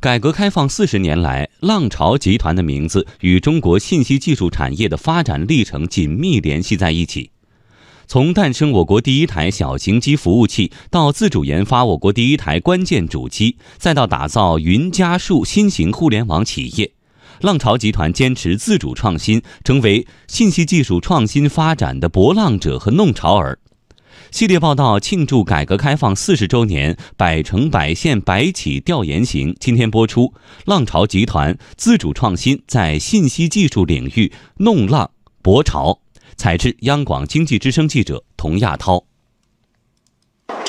改革开放四十年来，浪潮集团的名字与中国信息技术产业的发展历程紧密联系在一起。从诞生我国第一台小型机服务器，到自主研发我国第一台关键主机，再到打造云加数新型互联网企业，浪潮集团坚持自主创新，成为信息技术创新发展的搏浪者和弄潮儿。系列报道庆祝改革开放四十周年“百城百县百企”调研行今天播出。浪潮集团自主创新在信息技术领域弄浪搏潮。采制：央广经济之声记者童亚涛。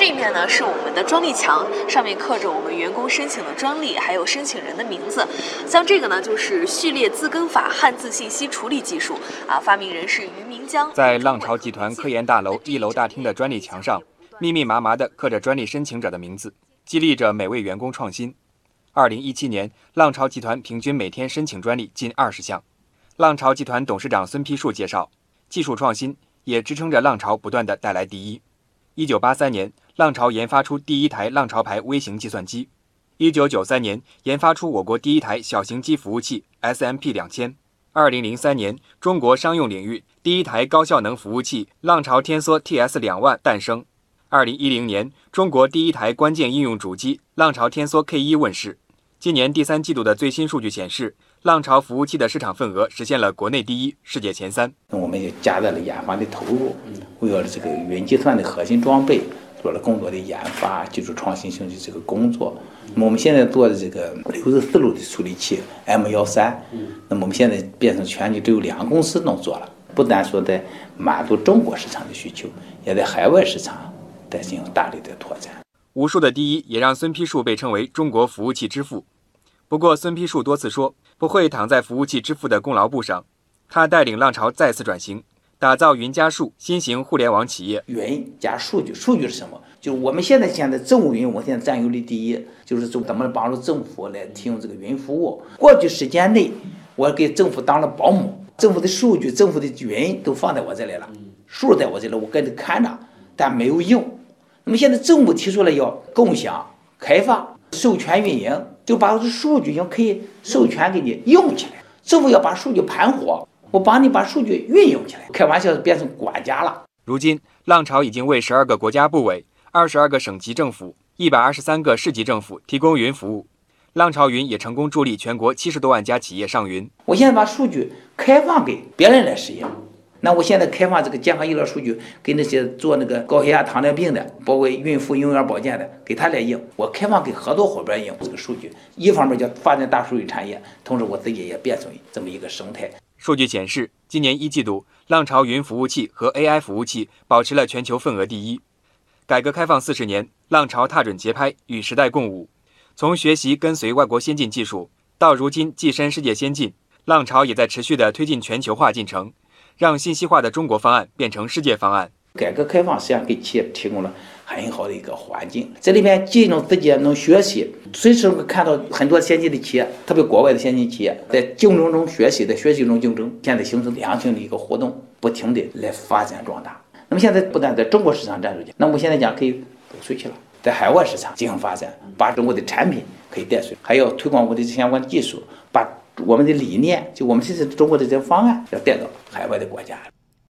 这面呢是我们的专利墙，上面刻着我们员工申请的专利，还有申请人的名字。像这个呢，就是序列自根法汉字信息处理技术啊，发明人是于明江。在浪潮集团科研大楼一楼大厅的专利墙上，密密麻麻地刻着专利申请者的名字，激励着每位员工创新。二零一七年，浪潮集团平均每天申请专利近二十项。浪潮集团董事长孙丕树介绍，技术创新也支撑着浪潮不断地带来第一。一九八三年，浪潮研发出第一台浪潮牌微型计算机；一九九三年，研发出我国第一台小型机服务器 SMP 两千；二零零三年，中国商用领域第一台高效能服务器浪潮天梭 TS 两万诞生；二零一零年，中国第一台关键应用主机浪潮天梭 K 一问世。今年第三季度的最新数据显示，浪潮服务器的市场份额实现了国内第一，世界前三。那我们也加大了研发的投入。为了这个云计算的核心装备，做了更多的研发、技术创新性的这个工作。那么我们现在做的这个六十四路的处理器 M 幺三，那么我们现在变成全球只有两个公司能做了。不单说在满足中国市场的需求，也在海外市场在进行大力的拓展。无数的第一也让孙丕树被称为中国服务器之父。不过，孙丕恕多次说不会躺在服务器支付的功劳簿上。他带领浪潮再次转型。打造云加数新型互联网企业，云加数据，数据是什么？就是我们现在现在政务云，我现在占有率第一，就是怎怎么帮助政府来提供这个云服务。过去时间内，我给政府当了保姆，政府的数据、政府的云都放在我这里了，数在我这里，我跟着看着，但没有用。那么现在政府提出来要共享、开放、授权运营，就把我的数据要可以授权给你用起来。政府要把数据盘活。我帮你把数据运用起来，开玩笑变成管家了。如今，浪潮已经为十二个国家部委、二十二个省级政府、一百二十三个市级政府提供云服务。浪潮云也成功助力全国七十多万家企业上云。我现在把数据开放给别人来使用，那我现在开放这个健康医疗数据给那些做那个高血压、糖尿病的，包括孕妇、婴儿保健的，给他来用。我开放给合作伙伴用这个数据，一方面叫发展大数据产业，同时我自己也变成这么一个生态。数据显示，今年一季度，浪潮云服务器和 AI 服务器保持了全球份额第一。改革开放四十年，浪潮踏准节拍，与时代共舞。从学习跟随外国先进技术，到如今跻身世界先进，浪潮也在持续地推进全球化进程，让信息化的中国方案变成世界方案。改革开放实际上给企业提供了。很好的一个环境，这里面既能自己能学习，随时会看到很多先进的企业，特别国外的先进企业在竞争中学习，在学习中竞争，现在形成良性的一个互动，不停的来发展壮大。那么现在不但在中国市场站住脚，那么现在讲可以走出去了，在海外市场进行发展，把中国的产品可以带出去，还要推广我的相关技术，把我们的理念，就我们现在中国的这些方案，要带到海外的国家。